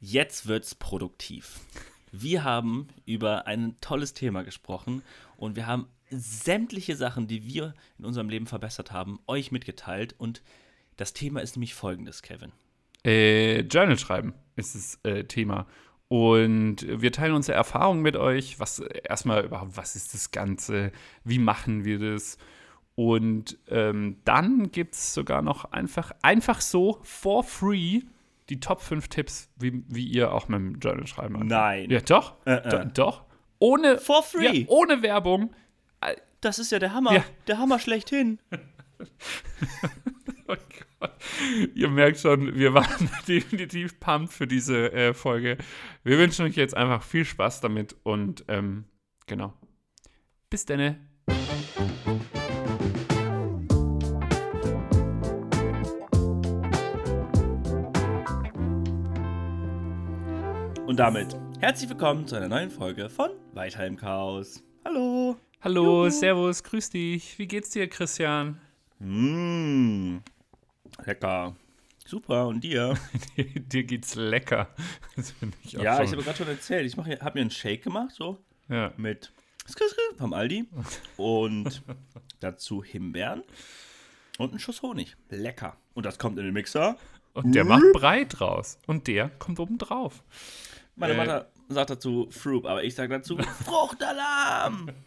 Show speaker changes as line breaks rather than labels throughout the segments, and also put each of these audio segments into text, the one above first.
Jetzt wird's produktiv. Wir haben über ein tolles Thema gesprochen und wir haben sämtliche Sachen, die wir in unserem Leben verbessert haben, euch mitgeteilt. Und das Thema ist nämlich folgendes, Kevin.
Äh, Journal schreiben ist das äh, Thema. Und wir teilen unsere Erfahrungen mit euch. Was erstmal überhaupt, was ist das Ganze? Wie machen wir das? Und ähm, dann gibt es sogar noch einfach, einfach so for free die Top 5 Tipps, wie, wie ihr auch mit dem Journal schreiben könnt.
Nein.
Ja, doch.
Äh, äh.
Do, doch. Ohne,
For free.
Ja, ohne Werbung.
Das ist ja der Hammer.
Ja.
Der Hammer schlechthin.
Oh Gott. Ihr merkt schon, wir waren definitiv pumped für diese äh, Folge. Wir wünschen euch jetzt einfach viel Spaß damit und ähm, genau. Bis denne.
Und damit herzlich willkommen zu einer neuen Folge von Weiter im Chaos. Hallo.
Hallo,
Juhu.
Servus, grüß dich. Wie geht's dir, Christian?
Mmh. Lecker. Super. Und dir?
dir geht's lecker. Ich auch
ja,
schon.
ich habe gerade schon erzählt. Ich habe mir einen Shake gemacht, so
ja.
mit vom Aldi und dazu Himbeeren und einen Schuss Honig. Lecker. Und das kommt in den Mixer.
Und der macht breit raus. Und der kommt oben drauf.
Meine
Äh.
Mutter sagt dazu Fruit, aber ich sage dazu Fruchtalarm.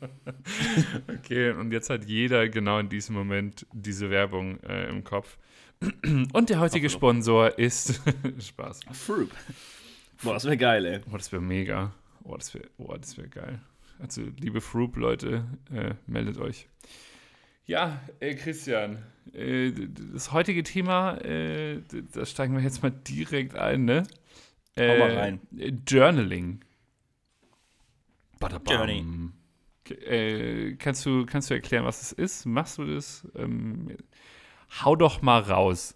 Okay, und jetzt hat jeder genau in diesem Moment diese Werbung äh, im Kopf. Und der heutige. Sponsor ist Spaß.
Fruit. Boah, das wäre geil, ey.
Oh, das wäre mega. Oh, das wäre oh, das wär geil. Also, liebe Froop-Leute, äh, meldet euch. Ja, äh, Christian, äh, das heutige Thema, äh, da steigen wir jetzt mal direkt ein, ne? Äh,
Hau mal rein.
Journaling. Badabam.
Journey.
Äh, kannst, du, kannst du erklären, was es ist? Machst du das? Ähm, hau doch mal raus.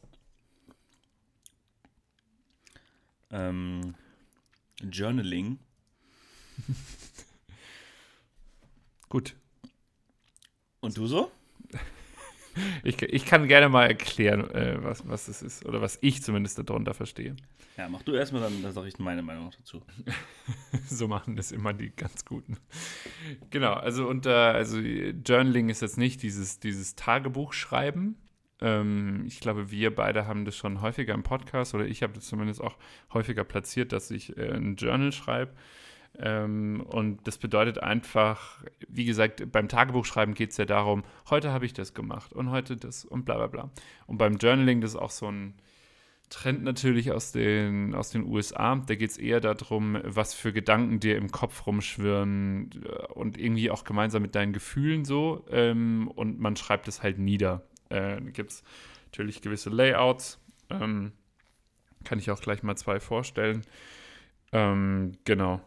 Ähm, Journaling.
Gut.
Und du so?
Ich, ich kann gerne mal erklären, äh, was, was es ist. Oder was ich zumindest darunter verstehe.
Ja, mach du erstmal, dann, sage ich meine Meinung dazu.
so machen das immer die ganz Guten. Genau, also unter, also Journaling ist jetzt nicht dieses, dieses Tagebuchschreiben. Ähm, ich glaube, wir beide haben das schon häufiger im Podcast oder ich habe das zumindest auch häufiger platziert, dass ich äh, ein Journal schreibe. Ähm, und das bedeutet einfach, wie gesagt, beim Tagebuchschreiben geht es ja darum, heute habe ich das gemacht und heute das und bla bla bla. Und beim Journaling, das ist auch so ein Trend natürlich aus den, aus den USA. Da geht es eher darum, was für Gedanken dir im Kopf rumschwirren äh, und irgendwie auch gemeinsam mit deinen Gefühlen so. Ähm, und man schreibt es halt nieder. Äh, gibt es natürlich gewisse Layouts. Ähm, kann ich auch gleich mal zwei vorstellen. Ähm, genau.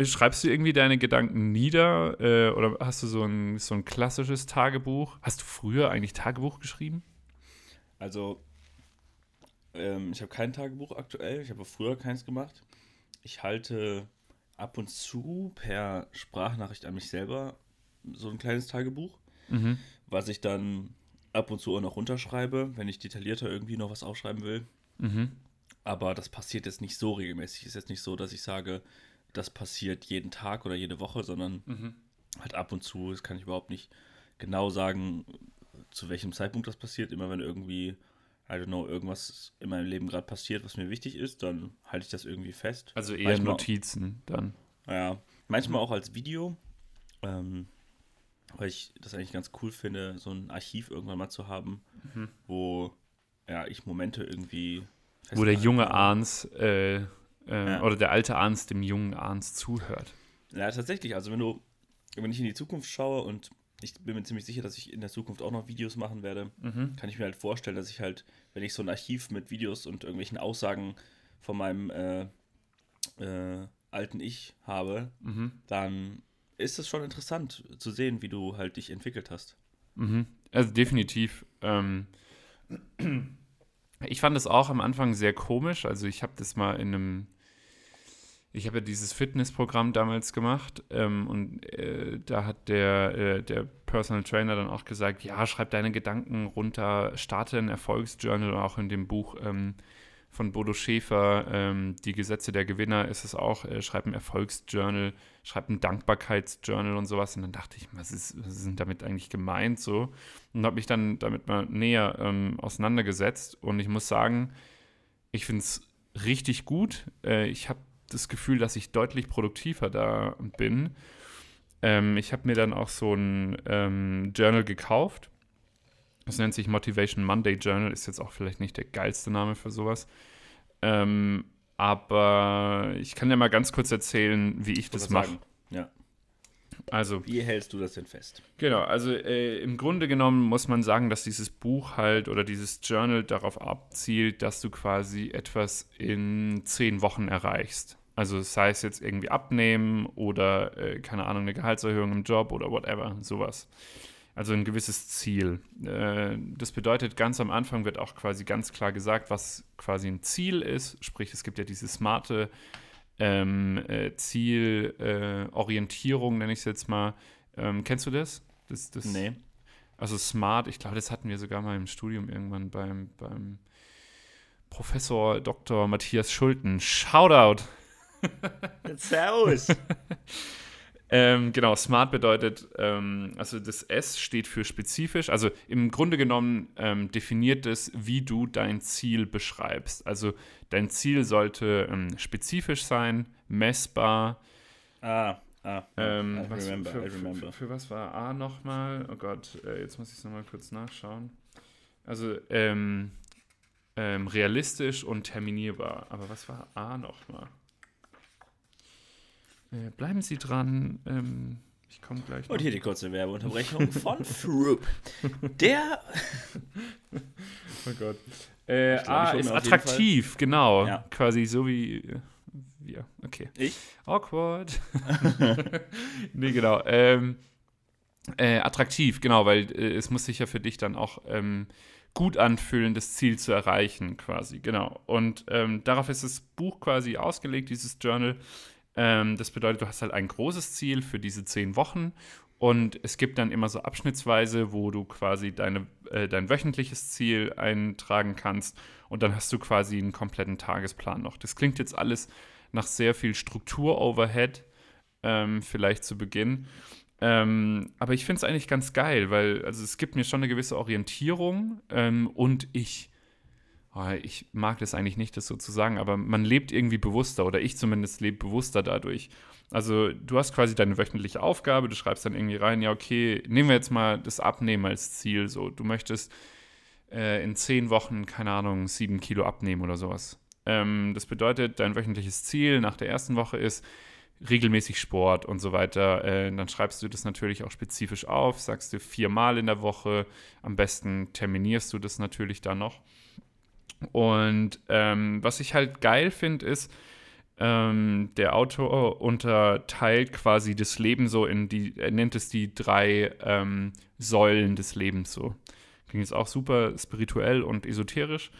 Schreibst du irgendwie deine Gedanken nieder äh, oder hast du so ein, so ein klassisches Tagebuch? Hast du früher eigentlich Tagebuch geschrieben?
Also, ähm, ich habe kein Tagebuch aktuell. Ich habe früher keins gemacht. Ich halte ab und zu per Sprachnachricht an mich selber so ein kleines Tagebuch,
Mhm.
was ich dann ab und zu auch noch runterschreibe, wenn ich detaillierter irgendwie noch was aufschreiben will.
Mhm.
Aber das passiert jetzt nicht so regelmäßig. Ist jetzt nicht so, dass ich sage, das passiert jeden Tag oder jede Woche, sondern
Mhm.
halt ab und zu. Das kann ich überhaupt nicht genau sagen, zu welchem Zeitpunkt das passiert. Immer wenn irgendwie, I don't know, irgendwas in meinem Leben gerade passiert, was mir wichtig ist, dann halte ich das irgendwie fest.
Also eher
Manchmal-
Notizen dann.
Ja, manchmal auch als Video, ähm, weil ich das eigentlich ganz cool finde, so ein Archiv irgendwann mal zu haben,
Mhm.
wo ja, ich Momente irgendwie
Wo der junge. Arns äh, äh,
Ja.
oder der alte Arns dem jungen Arns zuhört.
Ja, tatsächlich. Also wenn du, wenn ich in die Zukunft schaue und ich bin mir ziemlich sicher, dass ich in der Zukunft auch noch Videos machen werde,
Mhm.
kann ich mir halt vorstellen, dass ich halt, wenn ich so ein Archiv mit Videos und irgendwelchen Aussagen von meinem äh, äh, alten Ich habe,
Mhm.
dann ist es schon interessant zu sehen, wie du halt dich entwickelt hast.
Mhm. Also definitiv. Ähm, ich fand es auch am Anfang sehr komisch. Also ich habe das mal in einem, ich habe ja dieses Fitnessprogramm damals gemacht ähm, und äh, da hat der, äh, der Personal Trainer dann auch gesagt, ja, schreib deine Gedanken runter, starte ein Erfolgsjournal, auch in dem Buch ähm, von Bodo Schäfer, ähm, Die Gesetze der Gewinner, ist es auch, äh, schreibt ein Erfolgsjournal, schreibt ein Dankbarkeitsjournal und sowas. Und dann dachte ich, was ist, was ist damit eigentlich gemeint so? Und habe mich dann damit mal näher ähm, auseinandergesetzt. Und ich muss sagen, ich finde es richtig gut. Äh, ich habe das Gefühl, dass ich deutlich produktiver da bin. Ähm, ich habe mir dann auch so ein ähm, Journal gekauft das nennt sich Motivation Monday Journal, ist jetzt auch vielleicht nicht der geilste Name für sowas. Ähm, aber ich kann ja mal ganz kurz erzählen, wie ich, ich das mache.
Ja. Also, wie hältst du das denn fest?
Genau, also äh, im Grunde genommen muss man sagen, dass dieses Buch halt oder dieses Journal darauf abzielt, dass du quasi etwas in zehn Wochen erreichst. Also sei es jetzt irgendwie abnehmen oder, äh, keine Ahnung, eine Gehaltserhöhung im Job oder whatever, sowas. Also ein gewisses Ziel. Äh, das bedeutet, ganz am Anfang wird auch quasi ganz klar gesagt, was quasi ein Ziel ist. Sprich, es gibt ja diese smarte ähm, äh, Zielorientierung, äh, nenne ich es jetzt mal. Ähm, kennst du das? das, das
nee.
Also smart, ich glaube, das hatten wir sogar mal im Studium irgendwann beim, beim Professor Dr. Matthias Schulten. Shoutout!
Servus!
Ähm, genau, smart bedeutet, ähm, also das S steht für spezifisch. Also im Grunde genommen ähm, definiert es, wie du dein Ziel beschreibst. Also dein Ziel sollte ähm, spezifisch sein, messbar.
Ah, ah,
ähm, I remember, für, I remember. Für, für, was war A nochmal? Oh Gott, äh, jetzt muss ich es nochmal kurz nachschauen. Also ähm, realistisch und terminierbar. Aber was war A nochmal? Äh, bleiben Sie dran. Ähm, ich komme gleich.
Noch. Und hier die kurze Werbeunterbrechung von Froop. Der.
oh Gott. Äh, A ist attraktiv, genau. Ja. Quasi so wie äh, wir. Okay.
Ich?
Awkward. nee, genau. Ähm, äh, attraktiv, genau, weil äh, es muss sich ja für dich dann auch ähm, gut anfühlen, das Ziel zu erreichen, quasi, genau. Und ähm, darauf ist das Buch quasi ausgelegt, dieses Journal. Ähm, das bedeutet, du hast halt ein großes Ziel für diese zehn Wochen und es gibt dann immer so abschnittsweise, wo du quasi deine, äh, dein wöchentliches Ziel eintragen kannst und dann hast du quasi einen kompletten Tagesplan noch. Das klingt jetzt alles nach sehr viel Struktur-Overhead, ähm, vielleicht zu Beginn. Ähm, aber ich finde es eigentlich ganz geil, weil also es gibt mir schon eine gewisse Orientierung ähm, und ich ich mag das eigentlich nicht, das so zu sagen, aber man lebt irgendwie bewusster oder ich zumindest lebe bewusster dadurch. Also du hast quasi deine wöchentliche Aufgabe, du schreibst dann irgendwie rein, ja okay, nehmen wir jetzt mal das Abnehmen als Ziel. So, du möchtest äh, in zehn Wochen, keine Ahnung, sieben Kilo abnehmen oder sowas. Ähm, das bedeutet, dein wöchentliches Ziel nach der ersten Woche ist, regelmäßig Sport und so weiter. Äh, dann schreibst du das natürlich auch spezifisch auf, sagst du viermal in der Woche. Am besten terminierst du das natürlich dann noch. Und ähm, was ich halt geil finde, ist, ähm, der Autor unterteilt quasi das Leben so in die, er nennt es die drei ähm, Säulen des Lebens so. Klingt jetzt auch super spirituell und esoterisch.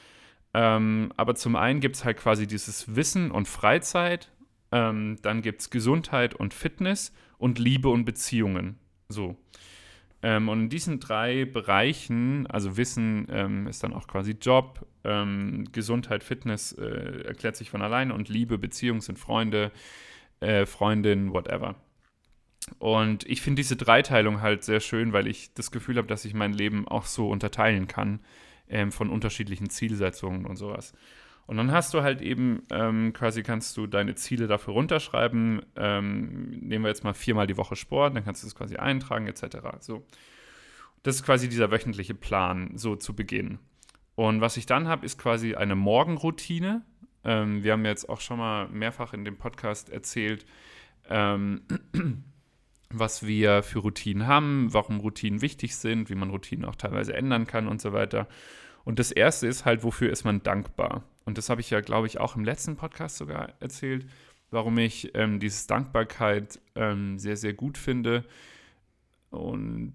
Ähm, aber zum einen gibt es halt quasi dieses Wissen und Freizeit, ähm, dann gibt es Gesundheit und Fitness und Liebe und Beziehungen. So. Ähm, und in diesen drei Bereichen, also Wissen ähm, ist dann auch quasi Job, ähm, Gesundheit, Fitness äh, erklärt sich von alleine und Liebe, Beziehung sind Freunde, äh, Freundin, whatever. Und ich finde diese Dreiteilung halt sehr schön, weil ich das Gefühl habe, dass ich mein Leben auch so unterteilen kann ähm, von unterschiedlichen Zielsetzungen und sowas. Und dann hast du halt eben ähm, quasi kannst du deine Ziele dafür runterschreiben. Ähm, nehmen wir jetzt mal viermal die Woche Sport, dann kannst du das quasi eintragen etc. So, das ist quasi dieser wöchentliche Plan so zu Beginn. Und was ich dann habe, ist quasi eine Morgenroutine. Ähm, wir haben jetzt auch schon mal mehrfach in dem Podcast erzählt, ähm, was wir für Routinen haben, warum Routinen wichtig sind, wie man Routinen auch teilweise ändern kann und so weiter. Und das erste ist halt, wofür ist man dankbar? Und das habe ich ja, glaube ich, auch im letzten Podcast sogar erzählt, warum ich ähm, dieses Dankbarkeit ähm, sehr, sehr gut finde. Und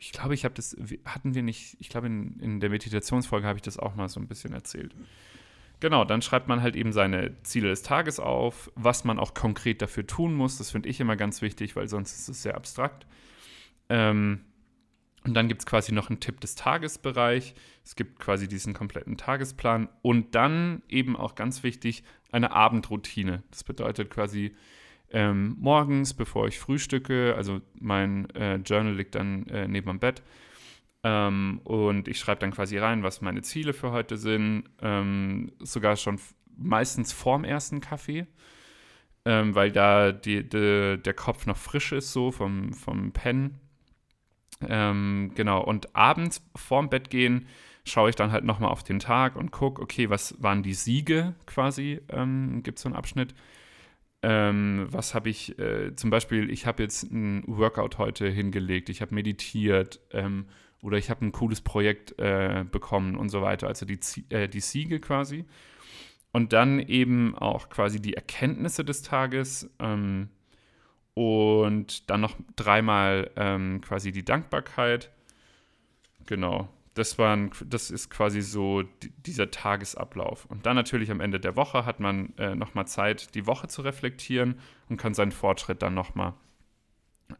ich glaube, ich habe das, hatten wir nicht, ich glaube, in, in der Meditationsfolge habe ich das auch mal so ein bisschen erzählt. Genau, dann schreibt man halt eben seine Ziele des Tages auf, was man auch konkret dafür tun muss. Das finde ich immer ganz wichtig, weil sonst ist es sehr abstrakt. Ähm, Und dann gibt es quasi noch einen Tipp des Tagesbereich. Es gibt quasi diesen kompletten Tagesplan. Und dann eben auch ganz wichtig, eine Abendroutine. Das bedeutet quasi ähm, morgens, bevor ich frühstücke, also mein äh, Journal liegt dann äh, neben dem Bett. Ähm, und ich schreibe dann quasi rein, was meine Ziele für heute sind. Ähm, sogar schon meistens vorm ersten Kaffee. Ähm, weil da die, die, der Kopf noch frisch ist, so vom, vom Pen. Ähm, genau, und abends vorm Bett gehen schaue ich dann halt nochmal auf den Tag und gucke, okay, was waren die Siege quasi, ähm, gibt es so einen Abschnitt. Ähm, was habe ich, äh, zum Beispiel, ich habe jetzt ein Workout heute hingelegt, ich habe meditiert ähm, oder ich habe ein cooles Projekt äh, bekommen und so weiter, also die, äh, die Siege quasi. Und dann eben auch quasi die Erkenntnisse des Tages, ähm, und dann noch dreimal ähm, quasi die Dankbarkeit. Genau. Das, waren, das ist quasi so dieser Tagesablauf. Und dann natürlich am Ende der Woche hat man äh, nochmal Zeit, die Woche zu reflektieren und kann seinen Fortschritt dann nochmal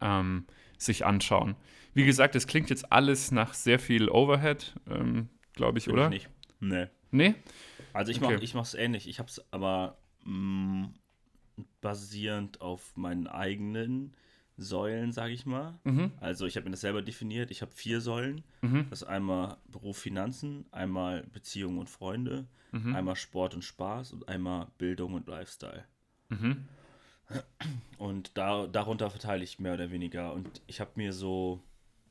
ähm, sich anschauen. Wie gesagt, es klingt jetzt alles nach sehr viel Overhead, ähm, glaube ich, Bin oder? Ich nicht.
Nee.
Nee?
Also ich okay. mache es ähnlich. Ich habe es aber mh, mm, basierend auf meinen eigenen Säulen, sage ich mal. Mhm. Also ich habe mir das selber definiert. Ich habe vier Säulen. Mhm. Das ist einmal Beruf, Finanzen, einmal Beziehungen und Freunde, mhm. einmal Sport und Spaß und einmal Bildung und Lifestyle. Mhm. Und da, darunter verteile ich mehr oder weniger. Und ich habe mir so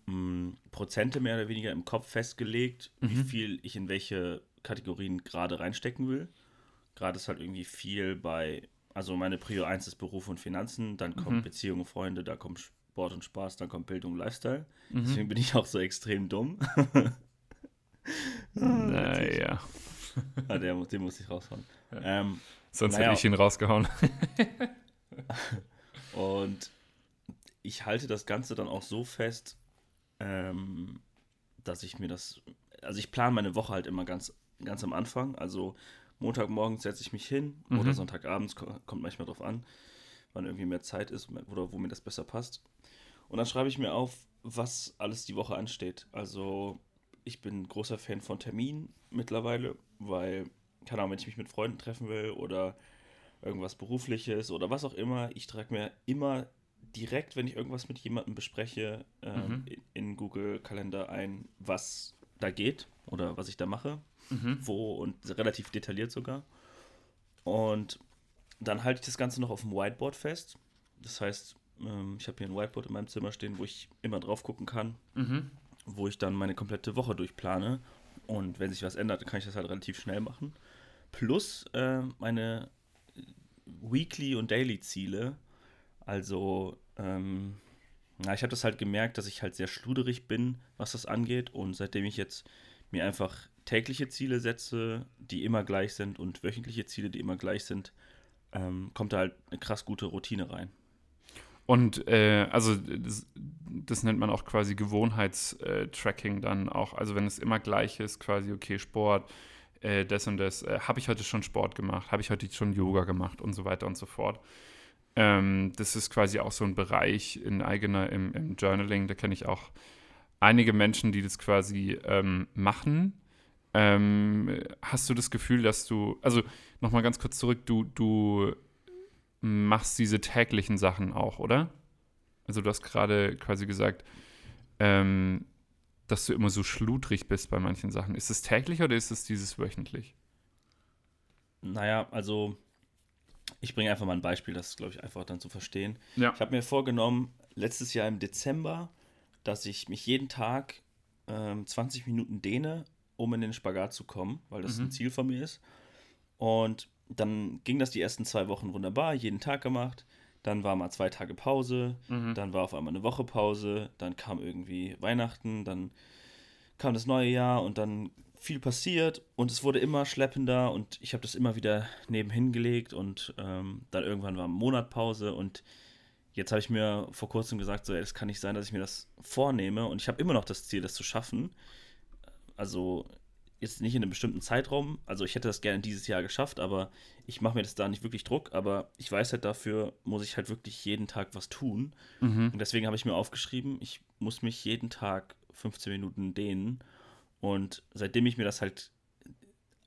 mh, mm, Prozente mehr oder weniger im Kopf festgelegt, wie mhm. viel ich in welche Kategorien gerade reinstecken will. Gerade ist halt irgendwie viel bei also meine Prio 1 ist Beruf und Finanzen, dann kommt mhm. Beziehung und Freunde, da kommt Sport und Spaß, dann kommt Bildung und Lifestyle. Mhm. Deswegen bin ich auch so extrem dumm.
naja.
ah, der, den muss ich raushauen.
Ja. Ähm, Sonst naja. hätte ich ihn rausgehauen.
und ich halte das Ganze dann auch so fest, ähm, dass ich mir das, also ich plane meine Woche halt immer ganz, ganz am Anfang. Also Montagmorgen setze ich mich hin mhm. oder Sonntagabends, kommt manchmal drauf an, wann irgendwie mehr Zeit ist oder wo mir das besser passt. Und dann schreibe ich mir auf, was alles die Woche ansteht. Also ich bin großer Fan von Terminen mittlerweile, weil, keine Ahnung, wenn ich mich mit Freunden treffen will oder irgendwas Berufliches oder was auch immer, ich trage mir immer direkt, wenn ich irgendwas mit jemandem bespreche, ähm, mhm. in, in Google Kalender ein, was da geht oder was ich da mache mhm. wo und relativ detailliert sogar. Und dann halte ich das Ganze noch auf dem Whiteboard fest. Das heißt, ähm, ich habe hier ein Whiteboard in meinem Zimmer stehen, wo ich immer drauf gucken kann, mhm. wo ich dann meine komplette Woche durchplane. Und wenn sich was ändert, kann ich das halt relativ schnell machen. Plus äh, meine Weekly- und Daily-Ziele. Also, ähm, na, ich habe das halt gemerkt, dass ich halt sehr schluderig bin, was das angeht. Und seitdem ich jetzt mir einfach tägliche Ziele setze, die immer gleich sind und wöchentliche Ziele, die immer gleich sind, ähm, kommt da halt eine krass gute Routine rein.
Und äh, also das, das, nennt man auch quasi Gewohnheitstracking dann auch. Also wenn es immer gleich ist, quasi, okay, Sport, äh, das und das, äh, habe ich heute schon Sport gemacht, habe ich heute schon Yoga gemacht und so weiter und so fort. Ähm, das ist quasi auch so ein Bereich in eigener, im, im Journaling, da kenne ich auch einige Menschen, die das quasi ähm, machen ähm, hast du das Gefühl, dass du, also nochmal ganz kurz zurück, du, du machst diese täglichen Sachen auch, oder? Also du hast gerade quasi gesagt, ähm, dass du immer so schludrig bist bei manchen Sachen. Ist es täglich oder ist es dieses wöchentlich?
Naja, also ich bringe einfach mal ein Beispiel, das ist, glaube ich, einfach dann zu verstehen. Ja. Ich habe mir vorgenommen, letztes Jahr im Dezember, dass ich mich jeden Tag ähm, 20 Minuten dehne um in den Spagat zu kommen, weil das mhm. ein Ziel von mir ist. Und dann ging das die ersten zwei Wochen wunderbar, jeden Tag gemacht. Dann war mal zwei Tage Pause, mhm. dann war auf einmal eine Woche Pause, dann kam irgendwie Weihnachten, dann kam das neue Jahr und dann viel passiert und es wurde immer schleppender und ich habe das immer wieder nebenhin gelegt und ähm, dann irgendwann war Monatpause und jetzt habe ich mir vor kurzem gesagt, so, es kann nicht sein, dass ich mir das vornehme und ich habe immer noch das Ziel, das zu schaffen also jetzt nicht in einem bestimmten Zeitraum. Also ich hätte das gerne dieses Jahr geschafft, aber ich mache mir das da nicht wirklich Druck. Aber ich weiß halt, dafür muss ich halt wirklich jeden Tag was tun. Mhm. Und deswegen habe ich mir aufgeschrieben, ich muss mich jeden Tag 15 Minuten dehnen. Und seitdem ich mir das halt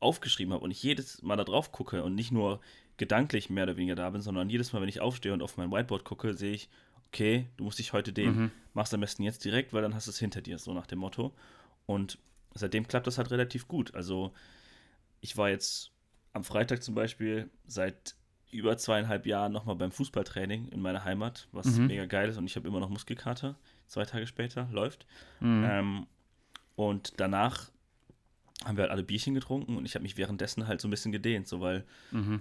aufgeschrieben habe und ich jedes Mal da drauf gucke und nicht nur gedanklich mehr oder weniger da bin, sondern jedes Mal, wenn ich aufstehe und auf mein Whiteboard gucke, sehe ich, okay, du musst dich heute dehnen. Mhm. Mach's am besten jetzt direkt, weil dann hast du es hinter dir, so nach dem Motto. Und seitdem klappt das halt relativ gut. Also ich war jetzt am Freitag zum Beispiel seit über zweieinhalb Jahren nochmal beim Fußballtraining in meiner Heimat, was mhm. mega geil ist und ich habe immer noch Muskelkater. Zwei Tage später läuft. Mhm. Ähm, und danach haben wir halt alle Bierchen getrunken und ich habe mich währenddessen halt so ein bisschen gedehnt, so weil, mhm.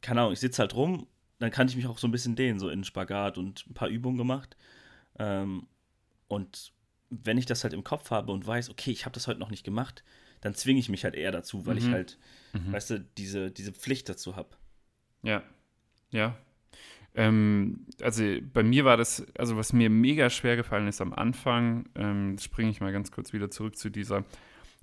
keine Ahnung, ich sitze halt rum, dann kann ich mich auch so ein bisschen dehnen, so in Spagat und ein paar Übungen gemacht. Ähm, und wenn ich das halt im Kopf habe und weiß, okay, ich habe das heute noch nicht gemacht, dann zwinge ich mich halt eher dazu, weil mhm. ich halt, mhm. weißt du, diese, diese Pflicht dazu habe.
Ja, ja. Ähm, also bei mir war das, also was mir mega schwer gefallen ist am Anfang, ähm, springe ich mal ganz kurz wieder zurück zu dieser,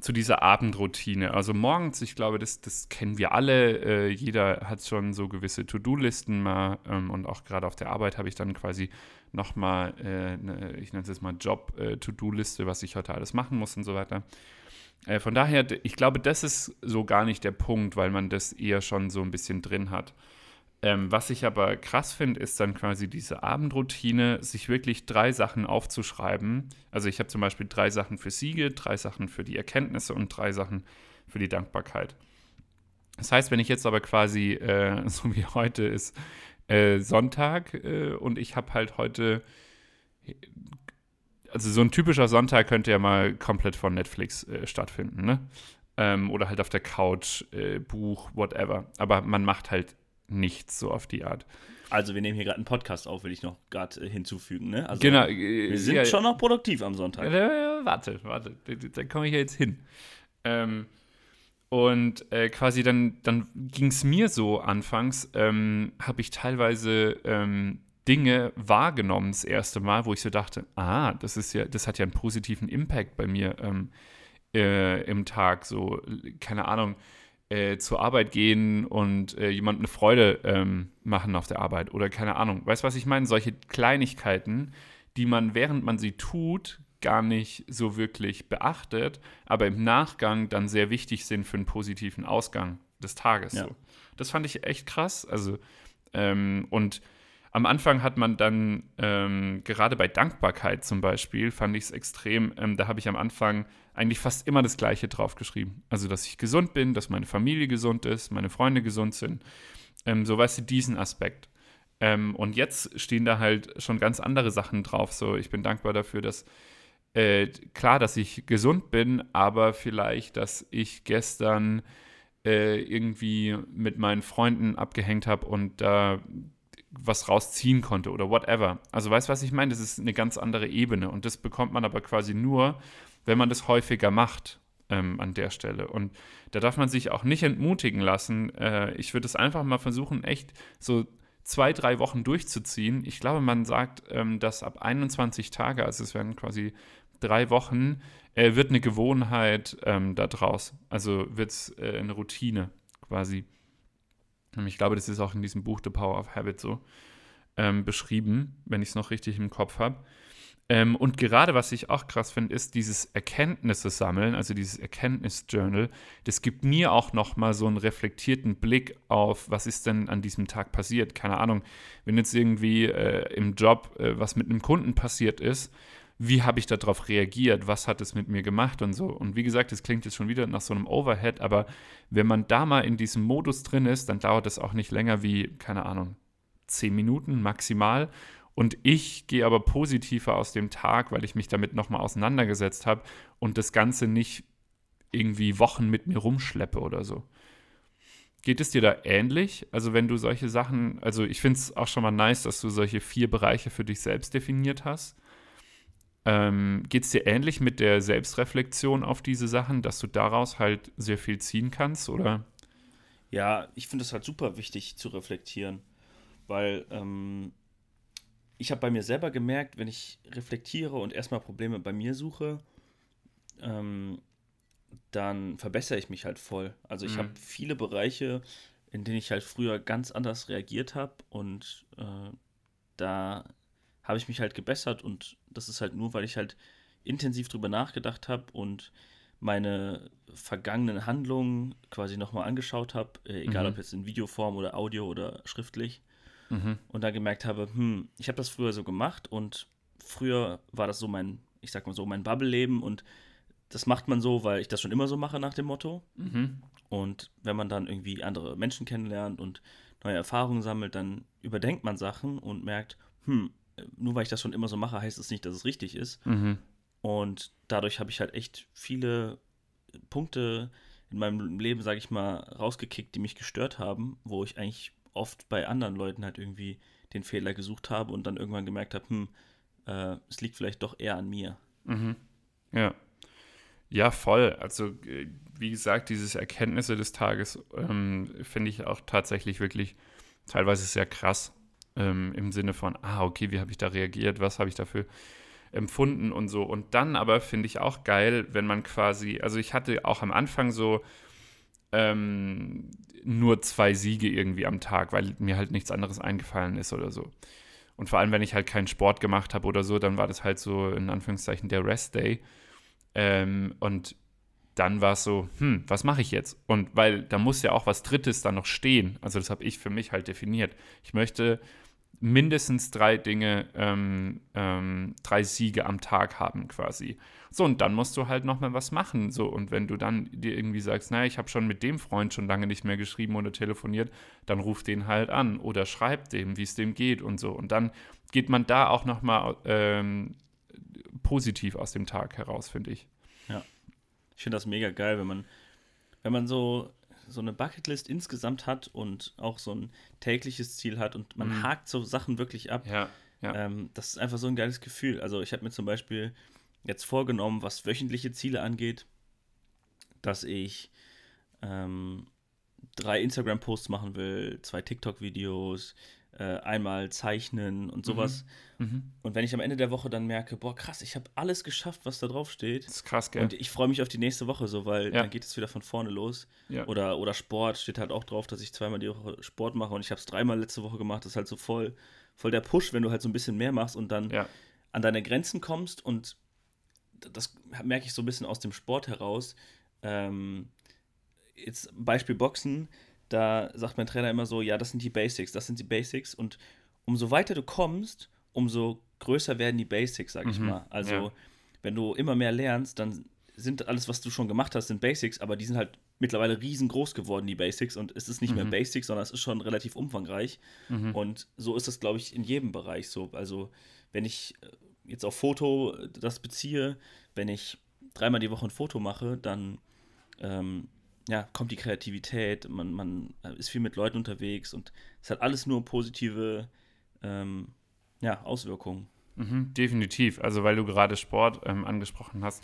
zu dieser Abendroutine. Also morgens, ich glaube, das, das kennen wir alle. Äh, jeder hat schon so gewisse To-Do-Listen mal ähm, und auch gerade auf der Arbeit habe ich dann quasi nochmal, äh, ne, ich nenne es jetzt mal Job-To-Do-Liste, äh, was ich heute alles machen muss und so weiter. Äh, von daher, ich glaube, das ist so gar nicht der Punkt, weil man das eher schon so ein bisschen drin hat. Ähm, was ich aber krass finde, ist dann quasi diese Abendroutine, sich wirklich drei Sachen aufzuschreiben. Also ich habe zum Beispiel drei Sachen für Siege, drei Sachen für die Erkenntnisse und drei Sachen für die Dankbarkeit. Das heißt, wenn ich jetzt aber quasi, äh, so wie heute ist, äh, Sonntag äh, und ich habe halt heute, also so ein typischer Sonntag könnte ja mal komplett von Netflix äh, stattfinden, ne? Ähm, oder halt auf der Couch, äh, Buch, whatever. Aber man macht halt nichts so auf die Art.
Also wir nehmen hier gerade einen Podcast auf, will ich noch gerade äh, hinzufügen, ne? Also
genau.
wir sind ja, schon noch produktiv am Sonntag.
Ja, warte, warte, da komme ich ja jetzt hin. Ähm, und äh, quasi dann, dann ging es mir so anfangs, ähm, habe ich teilweise ähm, Dinge wahrgenommen das erste Mal, wo ich so dachte, ah, das ist ja, das hat ja einen positiven Impact bei mir ähm, äh, im Tag. So, keine Ahnung, äh, zur Arbeit gehen und äh, jemand eine Freude ähm, machen auf der Arbeit oder keine Ahnung. Weißt du, was ich meine? Solche Kleinigkeiten, die man, während man sie tut, gar nicht so wirklich beachtet, aber im Nachgang dann sehr wichtig sind für einen positiven Ausgang des Tages. Ja. So. Das fand ich echt krass. Also, ähm, und am Anfang hat man dann, ähm, gerade bei Dankbarkeit zum Beispiel, fand ich es extrem, ähm, da habe ich am Anfang eigentlich fast immer das Gleiche draufgeschrieben. Also, dass ich gesund bin, dass meine Familie gesund ist, meine Freunde gesund sind. Ähm, so weißt du, diesen Aspekt. Ähm, und jetzt stehen da halt schon ganz andere Sachen drauf. So, ich bin dankbar dafür, dass äh, klar, dass ich gesund bin, aber vielleicht, dass ich gestern äh, irgendwie mit meinen Freunden abgehängt habe und da was rausziehen konnte oder whatever. Also weißt du, was ich meine? Das ist eine ganz andere Ebene und das bekommt man aber quasi nur, wenn man das häufiger macht ähm, an der Stelle. Und da darf man sich auch nicht entmutigen lassen. Äh, ich würde es einfach mal versuchen, echt so zwei, drei Wochen durchzuziehen. Ich glaube, man sagt, ähm, dass ab 21 Tage, also es werden quasi drei Wochen, äh, wird eine Gewohnheit ähm, daraus. Also wird es äh, eine Routine quasi. Und ich glaube, das ist auch in diesem Buch The Power of Habit so ähm, beschrieben, wenn ich es noch richtig im Kopf habe. Ähm, und gerade was ich auch krass finde, ist dieses Erkenntnisse sammeln, also dieses Erkenntnisjournal. Das gibt mir auch noch mal so einen reflektierten Blick auf, was ist denn an diesem Tag passiert. Keine Ahnung, wenn jetzt irgendwie äh, im Job äh, was mit einem Kunden passiert ist, wie habe ich darauf reagiert, was hat es mit mir gemacht und so. Und wie gesagt, das klingt jetzt schon wieder nach so einem Overhead, aber wenn man da mal in diesem Modus drin ist, dann dauert das auch nicht länger wie, keine Ahnung, zehn Minuten maximal. Und ich gehe aber positiver aus dem Tag, weil ich mich damit nochmal auseinandergesetzt habe und das Ganze nicht irgendwie Wochen mit mir rumschleppe oder so. Geht es dir da ähnlich? Also wenn du solche Sachen, also ich finde es auch schon mal nice, dass du solche vier Bereiche für dich selbst definiert hast. Ähm, Geht es dir ähnlich mit der Selbstreflexion auf diese Sachen, dass du daraus halt sehr viel ziehen kannst, oder?
Ja, ich finde es halt super wichtig zu reflektieren, weil ähm, ich habe bei mir selber gemerkt, wenn ich reflektiere und erstmal Probleme bei mir suche, ähm, dann verbessere ich mich halt voll. Also ich mhm. habe viele Bereiche, in denen ich halt früher ganz anders reagiert habe und äh, da habe ich mich halt gebessert und das ist halt nur, weil ich halt intensiv drüber nachgedacht habe und meine vergangenen Handlungen quasi nochmal angeschaut habe, äh, egal
Mhm.
ob jetzt in Videoform oder Audio oder schriftlich,
Mhm.
und da gemerkt habe, hm, ich habe das früher so gemacht und früher war das so mein, ich sag mal so, mein Bubble-Leben und das macht man so, weil ich das schon immer so mache nach dem Motto.
Mhm.
Und wenn man dann irgendwie andere Menschen kennenlernt und neue Erfahrungen sammelt, dann überdenkt man Sachen und merkt, hm, nur weil ich das schon immer so mache, heißt es nicht, dass es richtig ist.
Mhm.
Und dadurch habe ich halt echt viele Punkte in meinem Leben, sage ich mal, rausgekickt, die mich gestört haben, wo ich eigentlich oft bei anderen Leuten halt irgendwie den Fehler gesucht habe und dann irgendwann gemerkt habe, hm, äh, es liegt vielleicht doch eher an mir.
Mhm. Ja. Ja, voll. Also, äh, wie gesagt, dieses Erkenntnisse des Tages ähm, finde ich auch tatsächlich wirklich teilweise sehr krass. Ähm, Im Sinne von, ah, okay, wie habe ich da reagiert, was habe ich dafür empfunden und so. Und dann aber finde ich auch geil, wenn man quasi, also ich hatte auch am Anfang so ähm, nur zwei Siege irgendwie am Tag, weil mir halt nichts anderes eingefallen ist oder so. Und vor allem, wenn ich halt keinen Sport gemacht habe oder so, dann war das halt so in Anführungszeichen der Rest Day. Ähm, und dann war es so, hm, was mache ich jetzt? Und weil da muss ja auch was Drittes dann noch stehen. Also das habe ich für mich halt definiert. Ich möchte mindestens drei Dinge, ähm, ähm, drei Siege am Tag haben quasi. So, und dann musst du halt nochmal was machen. So, und wenn du dann dir irgendwie sagst, naja, ich habe schon mit dem Freund schon lange nicht mehr geschrieben oder telefoniert, dann ruf den halt an oder schreib dem, wie es dem geht und so. Und dann geht man da auch nochmal ähm, positiv aus dem Tag heraus, finde ich.
Ich finde das mega geil, wenn man, wenn man so, so eine Bucketlist insgesamt hat und auch so ein tägliches Ziel hat und man
Mhm.
hakt so Sachen wirklich ab.
Ja, ja.
Ähm, das ist einfach so ein geiles Gefühl. Also ich habe mir zum Beispiel jetzt vorgenommen, was wöchentliche Ziele angeht, dass ich ähm, drei Instagram-Posts machen will, zwei TikTok-Videos, äh, einmal zeichnen und sowas.
Mhm.
Und wenn ich am Ende der Woche dann merke, boah, krass, ich habe alles geschafft, was da drauf steht.
Das ist krass, gell?
Und ich freue mich auf die nächste Woche so, weil
Ja.
dann geht es wieder von vorne los.
Ja.
Oder, oder Sport steht halt auch drauf, dass ich zweimal die Woche Sport mache und ich habe es dreimal letzte Woche gemacht. Das ist halt so voll, voll der Push, wenn du halt so ein bisschen mehr machst und dann
Ja.
an deine Grenzen kommst. Und das merke ich so ein bisschen aus dem Sport heraus. Ähm, jetzt Beispiel Boxen, da sagt mein Trainer immer so, ja, das sind die Basics, das sind die Basics. Und umso weiter du kommst, umso größer werden die Basics, sag ich
Mhm,
mal. Also
ja.
wenn du immer mehr lernst, dann sind alles, was du schon gemacht hast, sind Basics, aber die sind halt mittlerweile riesengroß geworden, die Basics. Und es ist nicht mehr
Mhm.
Basics, sondern es ist schon relativ umfangreich.
Mhm.
Und so ist das, glaube ich, in jedem Bereich so. Also, wenn ich äh, jetzt auf Foto äh, das beziehe, wenn ich dreimal die Woche ein Foto mache, dann ähm, ja, kommt die Kreativität, man, man äh, ist viel mit Leuten unterwegs und es hat alles nur positive ähm, ja, Auswirkungen.
Mhm, definitiv. Also, weil du gerade Sport ähm, angesprochen hast.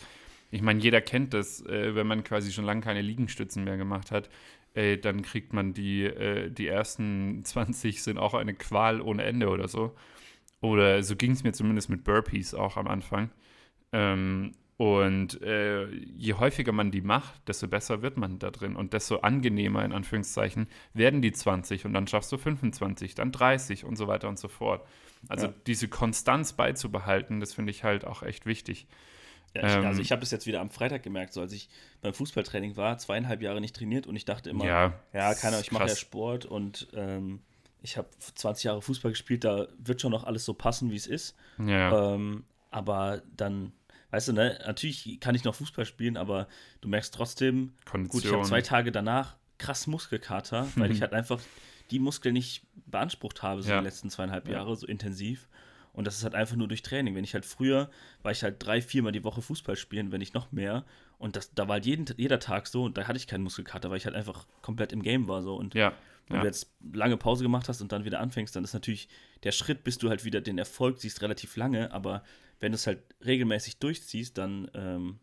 Ich meine, jeder kennt das, äh, wenn man quasi schon lange keine Liegenstützen mehr gemacht hat, äh, dann kriegt man die, äh, die ersten 20 sind auch eine Qual ohne Ende oder so. Oder so ging es mir zumindest mit Burpees auch am Anfang. Ähm, und äh, je häufiger man die macht, desto besser wird man da drin und desto angenehmer, in Anführungszeichen, werden die 20 und dann schaffst du 25, dann 30 und so weiter und so fort. Also
Ja.
diese Konstanz beizubehalten, das finde ich halt auch echt wichtig.
Ja, ich,
Ähm,
also ich habe es jetzt wieder am Freitag gemerkt, so als ich beim Fußballtraining war, zweieinhalb Jahre nicht trainiert und ich dachte immer,
ja,
Ja, keine Ahnung,
ist
ich mache ja. Sport und ähm, ich habe 20 Jahre Fußball gespielt, da wird schon noch alles so passen, wie es ist.
Ja,
Ähm, aber dann, weißt du, ne, natürlich kann ich noch Fußball spielen, aber du merkst trotzdem, gut, ich
Kondition.
habe zwei Tage danach krass Muskelkater, weil ich halt einfach die Muskeln nicht beansprucht habe, so
Ja.
die letzten zweieinhalb
Ja.
Jahre, so intensiv. Und das ist halt einfach nur durch Training. Wenn ich halt früher, war ich halt drei, viermal die Woche Fußball spielen, wenn nicht noch mehr. Und das, da war halt jeden, jeder Tag so und da hatte ich keinen Muskelkater, weil ich halt einfach komplett im Game war so. Und
ja,
wenn
ja.
du jetzt lange Pause gemacht hast und dann wieder anfängst, dann ist natürlich der Schritt, bis du halt wieder den Erfolg siehst, relativ lange. Aber wenn du es halt regelmäßig durchziehst, dann ähm,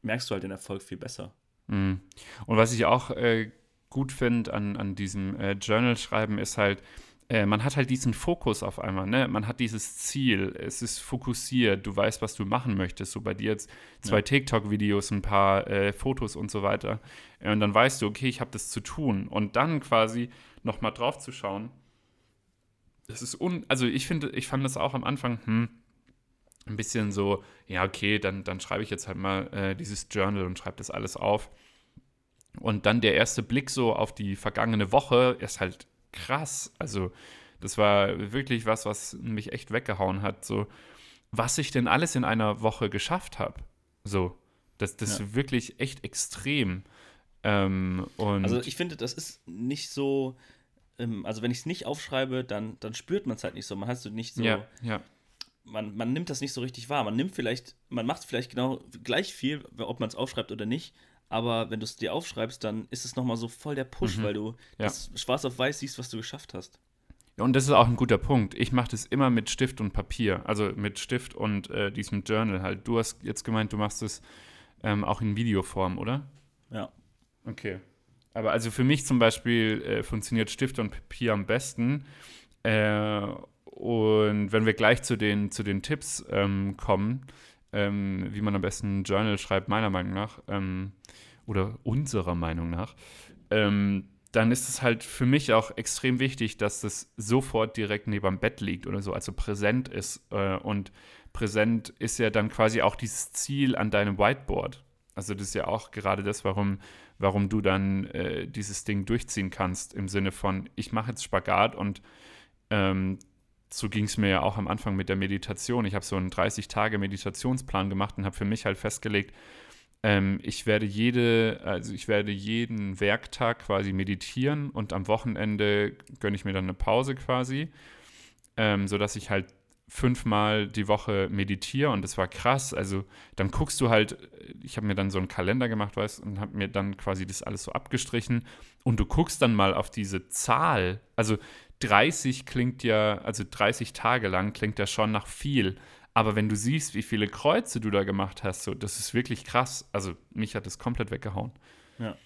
merkst du halt den Erfolg viel besser.
Mhm. Und was ich auch äh, gut finde an, an diesem äh, Journal-Schreiben ist halt, äh, man hat halt diesen Fokus auf einmal, ne? Man hat dieses Ziel, es ist fokussiert, du weißt, was du machen möchtest. So bei dir jetzt zwei
Ja.
TikTok-Videos, ein paar äh, Fotos und so weiter. Äh, und dann weißt du, okay, ich habe das zu tun. Und dann quasi nochmal drauf zu schauen, das ist un. Also ich finde, ich fand das auch am Anfang, hm, ein bisschen so, ja, okay, dann, dann schreibe ich jetzt halt mal äh, dieses Journal und schreibe das alles auf. Und dann der erste Blick so auf die vergangene Woche ist halt krass. Also, das war wirklich was, was mich echt weggehauen hat. So, was ich denn alles in einer Woche geschafft habe. So, das, das ja. ist wirklich echt extrem. Ähm, und
also, ich finde, das ist nicht so. Ähm, also, wenn ich es nicht aufschreibe, dann, dann spürt man es halt nicht so. Man hat so nicht so.
Ja, ja.
Man, man nimmt das nicht so richtig wahr. Man nimmt vielleicht, man macht vielleicht genau gleich viel, ob man es aufschreibt oder nicht, aber wenn du es dir aufschreibst, dann ist es nochmal so voll der Push, mhm. weil du ja. das schwarz auf weiß siehst, was du geschafft hast.
Ja, und das ist auch ein guter Punkt. Ich mache das immer mit Stift und Papier, also mit Stift und äh, diesem Journal halt. Du hast jetzt gemeint, du machst es ähm, auch in Videoform, oder?
Ja.
Okay. Aber also für mich zum Beispiel äh, funktioniert Stift und Papier am besten. Äh, und wenn wir gleich zu den, zu den Tipps ähm, kommen, ähm, wie man am besten ein Journal schreibt, meiner Meinung nach, ähm, oder unserer Meinung nach, ähm, dann ist es halt für mich auch extrem wichtig, dass das sofort direkt neben dem Bett liegt oder so, also präsent ist. Äh, und präsent ist ja dann quasi auch dieses Ziel an deinem Whiteboard. Also das ist ja auch gerade das, warum, warum du dann äh, dieses Ding durchziehen kannst, im Sinne von, ich mache jetzt Spagat und ähm, so ging es mir ja auch am Anfang mit der Meditation. Ich habe so einen 30-Tage-Meditationsplan gemacht und habe für mich halt festgelegt, ähm, ich werde jede, also ich werde jeden Werktag quasi meditieren und am Wochenende gönne ich mir dann eine Pause quasi, ähm, sodass ich halt fünfmal die Woche meditiere und das war krass. Also dann guckst du halt, ich habe mir dann so einen Kalender gemacht, weißt und habe mir dann quasi das alles so abgestrichen und du guckst dann mal auf diese Zahl. Also 30 klingt ja, also 30 Tage lang klingt ja schon nach viel. Aber wenn du siehst, wie viele Kreuze du da gemacht hast, so, das ist wirklich krass. Also mich hat das komplett weggehauen.
Ja.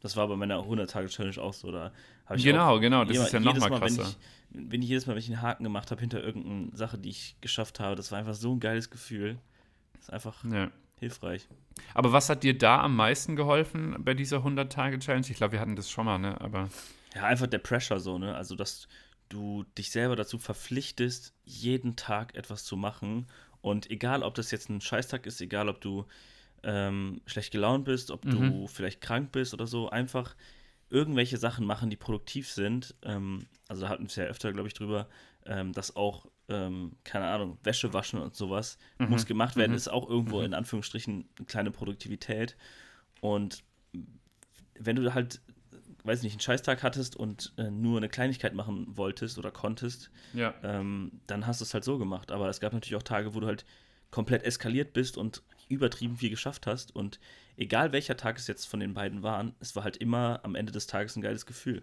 Das war bei meiner 100-Tage-Challenge auch so. Da
ich genau, genau, das ist ja nochmal krasser.
Wenn ich, wenn ich jedes Mal, wenn ich einen Haken gemacht habe hinter irgendeiner Sache, die ich geschafft habe, das war einfach so ein geiles Gefühl. Das ist einfach ja. hilfreich.
Aber was hat dir da am meisten geholfen bei dieser 100-Tage-Challenge? Ich glaube, wir hatten das schon mal, ne? Aber
ja, einfach der Pressure so, ne? Also, dass du dich selber dazu verpflichtest, jeden Tag etwas zu machen. Und egal, ob das jetzt ein Scheißtag ist, egal, ob du ähm, schlecht gelaunt bist, ob mhm. du vielleicht krank bist oder so, einfach irgendwelche Sachen machen, die produktiv sind. Ähm, also da hatten wir es ja öfter, glaube ich, drüber, ähm, dass auch, ähm, keine Ahnung, Wäsche waschen und sowas mhm. muss gemacht werden, mhm. ist auch irgendwo mhm. in Anführungsstrichen eine kleine Produktivität. Und wenn du halt weiß nicht, einen Scheißtag hattest und äh, nur eine Kleinigkeit machen wolltest oder konntest,
ja.
ähm, dann hast du es halt so gemacht. Aber es gab natürlich auch Tage, wo du halt komplett eskaliert bist und übertrieben viel geschafft hast. Und egal welcher Tag es jetzt von den beiden waren, es war halt immer am Ende des Tages ein geiles Gefühl.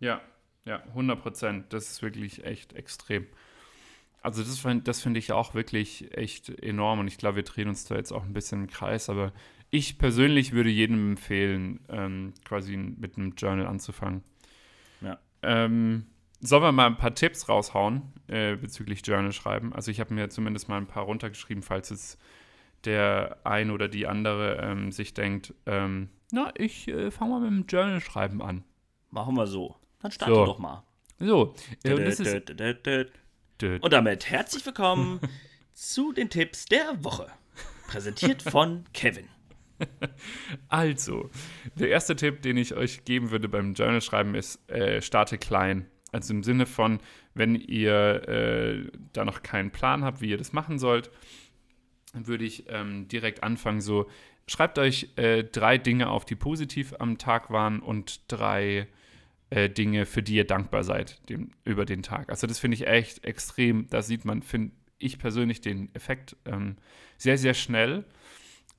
Ja, ja, 100 Prozent. Das ist wirklich echt extrem. Also das, das finde ich auch wirklich echt enorm und ich glaube, wir drehen uns da jetzt auch ein bisschen im Kreis, aber ich persönlich würde jedem empfehlen, ähm, quasi mit einem Journal anzufangen.
Ja.
Ähm, sollen wir mal ein paar Tipps raushauen äh, bezüglich Journal schreiben? Also ich habe mir zumindest mal ein paar runtergeschrieben, falls es der ein oder die andere ähm, sich denkt, ähm, na, ich äh, fange mal mit dem Journal schreiben an.
Machen wir so. Dann starte so. doch mal.
So.
Äh, und damit herzlich willkommen zu den Tipps der Woche. Präsentiert von Kevin.
also, der erste Tipp, den ich euch geben würde beim Journal schreiben, ist, äh, starte klein. Also im Sinne von, wenn ihr äh, da noch keinen Plan habt, wie ihr das machen sollt, würde ich ähm, direkt anfangen, so, schreibt euch äh, drei Dinge auf, die positiv am Tag waren und drei äh, Dinge, für die ihr dankbar seid dem, über den Tag. Also das finde ich echt extrem, da sieht man, finde ich persönlich den Effekt ähm, sehr, sehr schnell.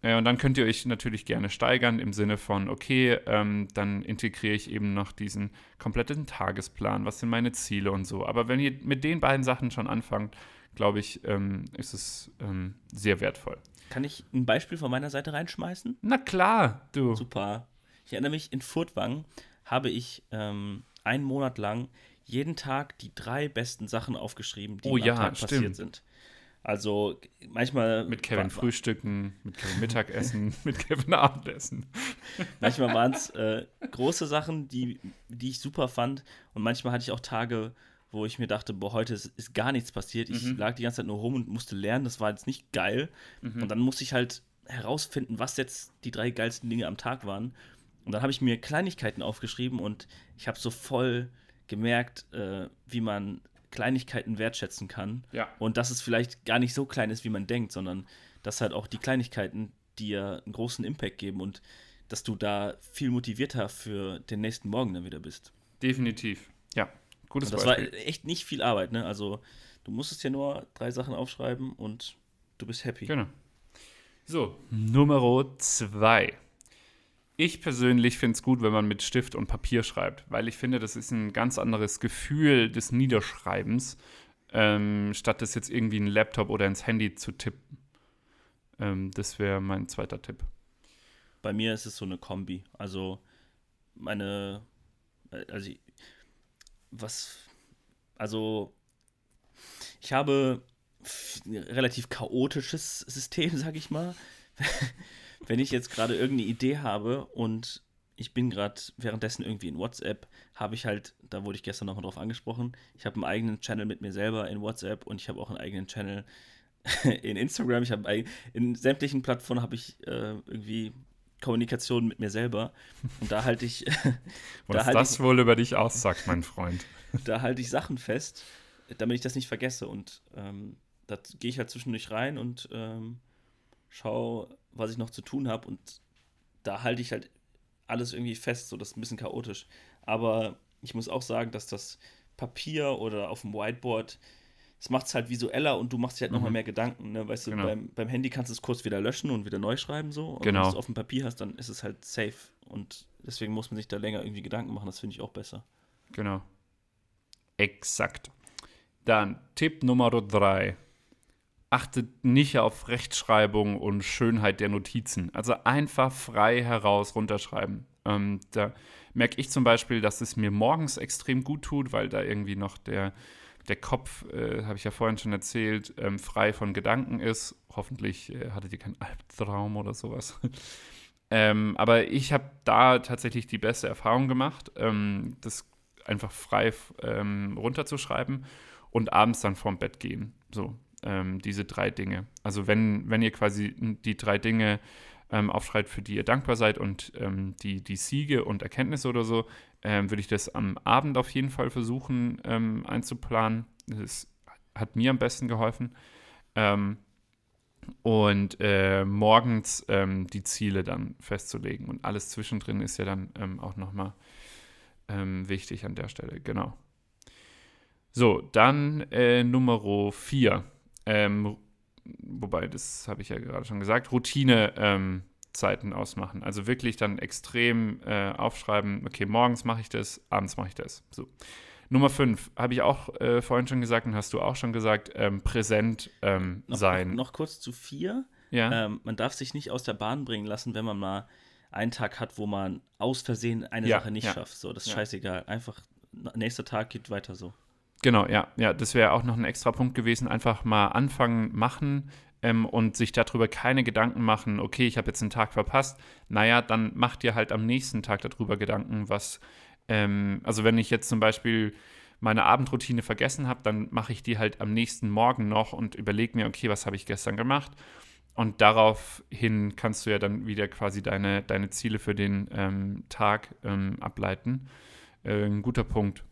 Äh, und dann könnt ihr euch natürlich gerne steigern im Sinne von, okay, ähm, dann integriere ich eben noch diesen kompletten Tagesplan, was sind meine Ziele und so. Aber wenn ihr mit den beiden Sachen schon anfangt, glaube ich, ähm, ist es ähm, sehr wertvoll.
Kann ich ein Beispiel von meiner Seite reinschmeißen?
Na klar, du.
Super. Ich erinnere mich, in Furtwang habe ich ähm, einen Monat lang jeden Tag die drei besten Sachen aufgeschrieben, die
oh, am
ja,
Tag
stimmt. passiert sind. Also manchmal.
Mit Kevin Frühstücken, mit Kevin Mittagessen, mit Kevin Abendessen.
Manchmal waren es äh, große Sachen, die, die ich super fand. Und manchmal hatte ich auch Tage, wo ich mir dachte, boah, heute ist, ist gar nichts passiert. Ich
Mhm.
lag die ganze Zeit nur rum und musste lernen. Das war jetzt nicht geil.
Mhm.
Und dann musste ich halt herausfinden, was jetzt die drei geilsten Dinge am Tag waren. Und dann habe ich mir Kleinigkeiten aufgeschrieben und ich habe so voll gemerkt, äh, wie man Kleinigkeiten wertschätzen kann.
Ja.
Und dass es vielleicht gar nicht so klein ist, wie man denkt, sondern dass halt auch die Kleinigkeiten dir einen großen Impact geben und dass du da viel motivierter für den nächsten Morgen dann wieder bist.
Definitiv. Ja, gutes
Und das
Beispiel.
war echt nicht viel Arbeit, ne? Also du musstest ja nur drei Sachen aufschreiben und du bist happy.
Genau. So, Nummer zwei. Ich persönlich finde es gut, wenn man mit Stift und Papier schreibt, weil ich finde, das ist ein ganz anderes Gefühl des Niederschreibens, ähm, statt das jetzt irgendwie in einen Laptop oder ins Handy zu tippen. Ähm, das wäre mein zweiter Tipp.
Bei mir ist es so eine Kombi. Also meine, also ich- was, also ich habe relativ chaotisches System, sag ich mal. Wenn ich jetzt gerade irgendeine Idee habe und ich bin gerade währenddessen irgendwie in WhatsApp, habe ich halt, da wurde ich gestern nochmal drauf angesprochen, ich habe einen eigenen Channel mit mir selber in WhatsApp und ich habe auch einen eigenen Channel in Instagram. Ich habe in sämtlichen Plattformen habe ich äh, irgendwie Kommunikation mit mir selber und da halte ich,
Was
halt
das
ich-
wohl über dich aussagt, mein Freund.
da halte ich Sachen fest, damit ich das nicht vergesse. Und ähm, da gehe ich halt zwischendurch rein und ähm, schaue, was ich noch zu tun habe. Und da halte ich halt alles irgendwie fest, so das ist ein bisschen chaotisch. Aber ich muss auch sagen, dass das Papier oder auf dem Whiteboard, das macht es halt visueller und du machst dir halt nochmal
Mhm.
mehr Gedanken. Ne? Weißt du,
Genau.
beim, beim Handy kannst du es kurz wieder löschen und wieder neu schreiben so. Und
Genau.
wenn du es auf dem Papier hast, dann ist es halt safe. Und deswegen muss man sich da länger irgendwie Gedanken machen. Das finde ich auch besser.
Genau. Exakt. Dann Tipp Nummer drei. Achtet nicht auf Rechtschreibung und Schönheit der Notizen. Also einfach frei heraus runterschreiben. Ähm, da merke ich zum Beispiel, dass es mir morgens extrem gut tut, weil da irgendwie noch der, der Kopf, äh, habe ich ja vorhin schon erzählt, ähm, frei von Gedanken ist. Hoffentlich äh, hattet ihr keinen Albtraum oder sowas. ähm, aber ich habe da tatsächlich die beste Erfahrung gemacht, ähm, das einfach frei ähm, runterzuschreiben und abends dann vorm Bett gehen. So, ähm, diese drei Dinge. Also wenn, wenn ihr quasi die drei Dinge ähm, aufschreibt, für die ihr dankbar seid und ähm, die, die Siege und Erkenntnisse oder so, ähm, würde ich das am Abend auf jeden Fall versuchen ähm, einzuplanen. Das hat mir am besten geholfen. Ähm, und äh, morgens die Ziele dann festzulegen. Und alles zwischendrin ist ja dann ähm, auch nochmal wichtig an der Stelle. Genau. So, dann äh, Nummer vier. Ähm, wobei, das habe ich ja gerade schon gesagt, Routine-Zeiten ausmachen. Also wirklich dann extrem äh, aufschreiben, okay, morgens mache ich das, abends mache ich das. So. Nummer fünf, habe ich auch äh, vorhin schon gesagt und hast du auch schon gesagt, ähm, präsent ähm,
Noch,
sein.
Noch, noch kurz zu vier.
ja,
Ähm, man darf sich nicht aus der Bahn bringen lassen, wenn man mal einen Tag hat, wo man aus Versehen eine
Ja,
Sache nicht
ja.
schafft. So, das ist scheißegal. Einfach nächster Tag geht weiter so.
Genau, ja, ja, das wäre auch noch ein extra Punkt gewesen. Einfach mal anfangen, machen ähm, und sich darüber keine Gedanken machen, okay, ich habe jetzt einen Tag verpasst. Naja, dann mach dir halt am nächsten Tag darüber Gedanken, was, ähm, also wenn ich jetzt zum Beispiel meine Abendroutine vergessen habe, dann mache ich die halt am nächsten Morgen noch und überlege mir, okay, was habe ich gestern gemacht? Und daraufhin kannst du ja dann wieder quasi deine, deine Ziele für den ähm, Tag ähm, ableiten. Äh, ein guter Punkt.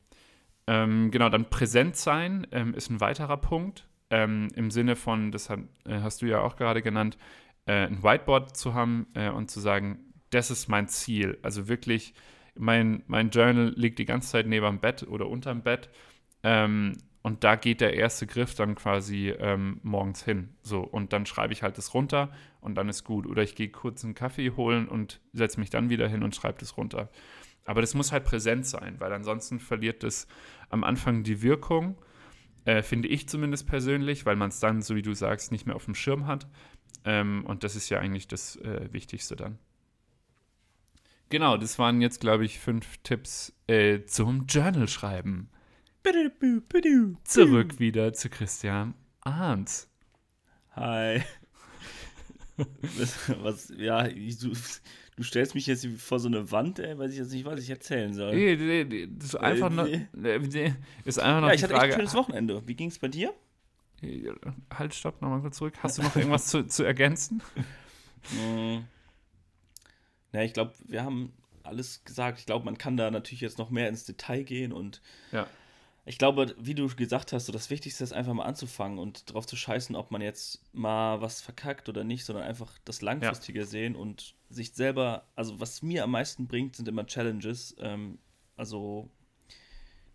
Ähm, genau, dann präsent sein ähm, ist ein weiterer Punkt. Ähm, Im Sinne von, das hat, äh, hast du ja auch gerade genannt, äh, ein Whiteboard zu haben äh, und zu sagen, das ist mein Ziel. Also wirklich, mein, mein Journal liegt die ganze Zeit neben dem Bett oder unterm Bett. Ähm, und da geht der erste Griff dann quasi ähm, morgens hin. So, und dann schreibe ich halt das runter und dann ist gut. Oder ich gehe kurz einen Kaffee holen und setze mich dann wieder hin und schreibe das runter. Aber das muss halt präsent sein, weil ansonsten verliert das am Anfang die Wirkung, äh, finde ich zumindest persönlich, weil man es dann, so wie du sagst, nicht mehr auf dem Schirm hat. Ähm, und das ist ja eigentlich das äh, Wichtigste dann. Genau, das waren jetzt, glaube ich, fünf Tipps äh, zum Journal schreiben. Zurück wieder zu Christian Arndt.
Hi. Das- Was, ja, ich, du, stellst mich jetzt vor so eine Wand, ey, weiß ich jetzt nicht, was ich erzählen soll.
Nee, nee, nee, das ist einfach nur,
nee.
nee, ist einfach noch
ja, ich hatte echt
Frage.
ein schönes Wochenende. Wie ging es bei dir?
Halt, stopp, nochmal kurz zurück. Hast du noch irgendwas zu, zu ergänzen?
Mm. Ja, ich glaube, wir haben alles gesagt. Ich glaube, man kann da natürlich jetzt noch mehr ins Detail gehen und
Ja.
Ich glaube, wie du gesagt hast, so das Wichtigste ist einfach mal anzufangen und drauf zu scheißen, ob man jetzt mal was verkackt oder nicht, sondern einfach das Langfristige sehen und sich selber, also was mir am meisten bringt, sind immer Challenges. Ähm, also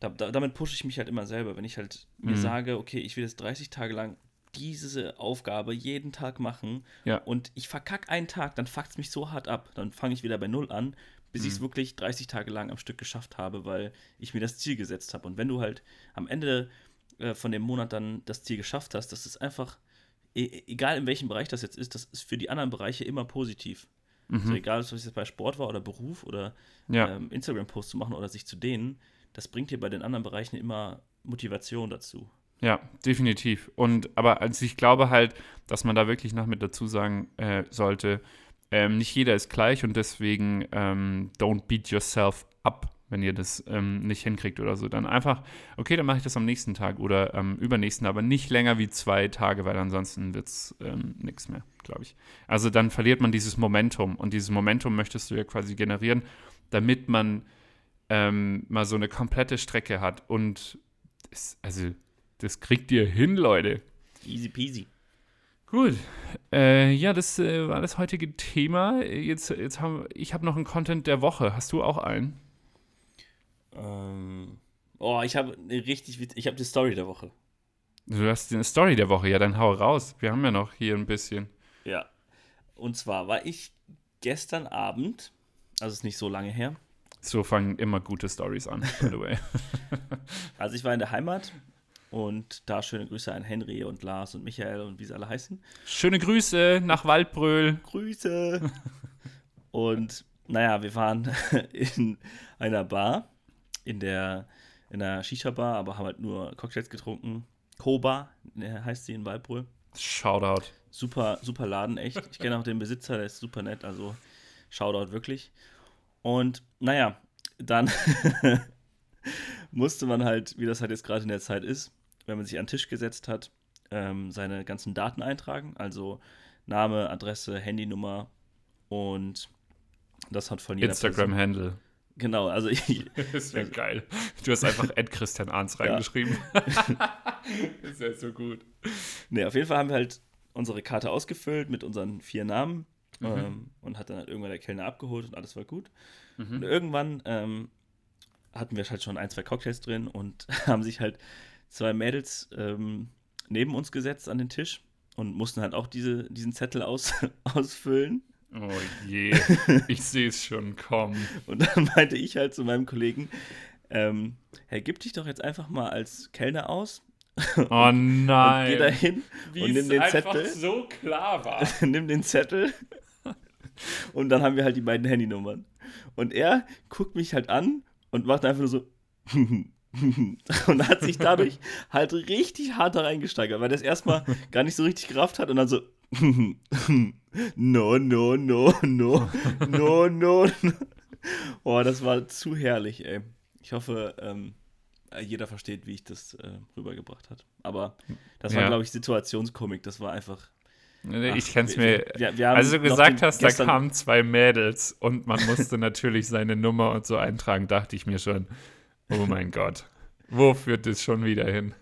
da, da, damit pushe ich mich halt immer selber, wenn ich halt mir
Mhm.
sage, okay, ich will jetzt 30 Tage lang diese Aufgabe jeden Tag machen
Ja.
und ich verkack einen Tag, dann fuckt es mich so hart ab. Dann fange ich wieder bei Null an, bis ich es wirklich 30 Tage lang am Stück geschafft habe, weil ich mir das Ziel gesetzt habe. Und wenn du halt am Ende äh, von dem Monat dann das Ziel geschafft hast, das ist einfach, e egal in welchem Bereich das jetzt ist, das ist für die anderen Bereiche immer positiv. Also egal, ob es jetzt bei Sport war oder Beruf oder
Ja.
ähm, Instagram-Post zu machen oder sich zu dehnen, das bringt dir bei den anderen Bereichen immer Motivation dazu.
Ja, definitiv. Und aber also ich glaube halt, dass man da wirklich noch mit dazu sagen äh, sollte, ähm, nicht jeder ist gleich und deswegen ähm, don't beat yourself up, wenn ihr das ähm, nicht hinkriegt oder so. Dann einfach, okay, dann mache ich das am nächsten Tag oder am übernächsten, aber nicht länger wie zwei Tage, weil ansonsten wird es ähm, nichts mehr, glaube ich. Also dann verliert man dieses Momentum und dieses Momentum möchtest du ja quasi generieren, damit man ähm, mal so eine komplette Strecke hat und es, also das kriegt ihr hin, Leute.
Easy peasy.
Gut. Äh, ja, das äh, war das heutige Thema. Jetzt, jetzt haben ich habe noch einen Content der Woche. Hast du auch einen?
Ähm, oh, ich habe eine richtig, ich habe die Story der Woche.
Du hast eine Story der Woche. Ja, dann hau raus. Wir haben ja noch hier ein bisschen.
Ja. Und zwar war ich gestern Abend, also ist nicht so lange her,
So fangen immer gute Stories an, by the way.
also ich war in der Heimat und da schöne Grüße an Henry und Lars und Michael und wie sie alle heißen.
Schöne Grüße nach Waldbröl.
Grüße! und naja, wir waren in einer Bar, in der in einer Shisha-Bar, aber haben halt nur Cocktails getrunken. Koba äh, heißt sie in Waldbröl.
Shoutout.
Super, super Laden, echt. Ich kenne auch den Besitzer, der ist super nett, also Shoutout wirklich. Und naja, dann musste man halt, wie das halt jetzt gerade in der Zeit ist, wenn man sich an den Tisch gesetzt hat, ähm, seine ganzen Daten eintragen, also Name, Adresse, Handynummer und das hat von jeder
Instagram-Handle.
Genau, also ich,
Das wäre geil. Du hast einfach Ed Christian Arns reingeschrieben. das wäre so gut.
Nee, auf jeden Fall haben wir halt unsere Karte ausgefüllt mit unseren vier Namen ähm, und hat dann halt irgendwann der Kellner abgeholt und alles war gut. Und irgendwann ähm, hatten wir halt schon ein, zwei Cocktails drin und haben sich halt zwei Mädels ähm, neben uns gesetzt an den Tisch und mussten halt auch diese, diesen Zettel aus, ausfüllen.
Oh je, ich sehe es schon kommen.
Und dann meinte ich halt zu meinem Kollegen, ähm, hey, gib dich doch jetzt einfach mal als Kellner aus
Oh
und
nein.
geh da hin
Wie
und nimm
es
den
einfach
Zettel.
so klar war.
nimm den Zettel und dann haben wir halt die beiden Handynummern. Und er guckt mich halt an und macht einfach nur so und hat sich dadurch halt richtig hart da reingesteigert, weil das erstmal gar nicht so richtig gerafft hat und dann so no, no, no, no, no, no, no. Boah, das war zu herrlich, ey. Ich hoffe, ähm, jeder versteht, wie ich das äh, rübergebracht hat. Aber das war,
Ja.
glaube ich, Situationskomik. Das war einfach
Ich
Ach,
kenn's
wir-
mir.
wir- wir haben
Als du gesagt hast, da kamen zwei Mädels und man musste natürlich seine Nummer und so eintragen, dachte ich mir schon, oh mein Gott, wo führt das schon wieder hin?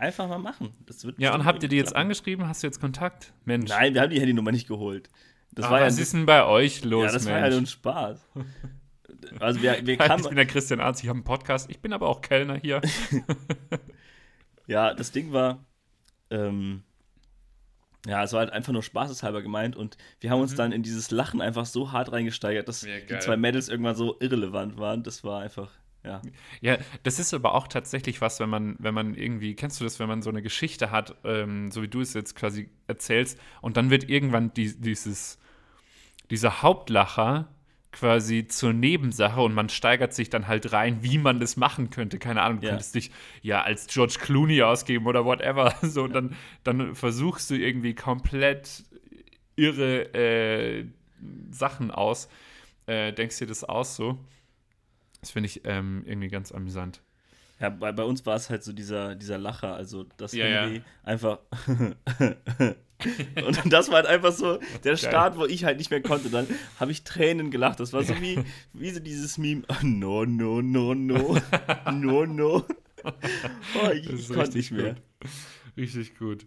Einfach mal machen.
Ja, und habt ihr die jetzt
klappen.
angeschrieben? Hast du jetzt Kontakt? Mensch.
Nein, wir haben die Handynummer nicht geholt. Das
Ah,
war ja,
was ist denn bei euch los,
ja, das war ja nur
Mensch?
ein Spaß. Also wir, wir
ich
kamen,
bin der Christian Arzt, ich habe einen Podcast, ich bin aber auch Kellner hier.
ja, das Ding war, ähm, ja, es war halt einfach nur spaßeshalber gemeint und wir haben uns dann in dieses Lachen einfach so hart reingesteigert, dass
Ja,
die zwei Mädels irgendwann so irrelevant waren. Das war einfach, ja.
Ja, das ist aber auch tatsächlich was, wenn man, wenn man irgendwie, kennst du das, wenn man so eine Geschichte hat, ähm, so wie du es jetzt quasi erzählst, und dann wird irgendwann die, dieses, dieser Hauptlacher quasi zur Nebensache und man steigert sich dann halt rein, wie man das machen könnte. Keine Ahnung, du
Ja.
könntest dich ja als George Clooney ausgeben oder whatever. So, und dann, dann versuchst du irgendwie komplett irre äh, Sachen aus, äh, denkst dir das aus so. Das finde ich ähm, irgendwie ganz amüsant.
Ja, bei, bei uns war es halt so dieser, dieser Lacher, also das
Ja,
Handy
ja.
einfach. und das war halt einfach so der Start, wo ich halt nicht mehr konnte. Dann habe ich Tränen gelacht. Das war so wie, wie so dieses Meme. No, no, no, no. No, no. Oh, ich,
Das
ich
ist
konnte
richtig
nicht mehr.
gut. Richtig gut.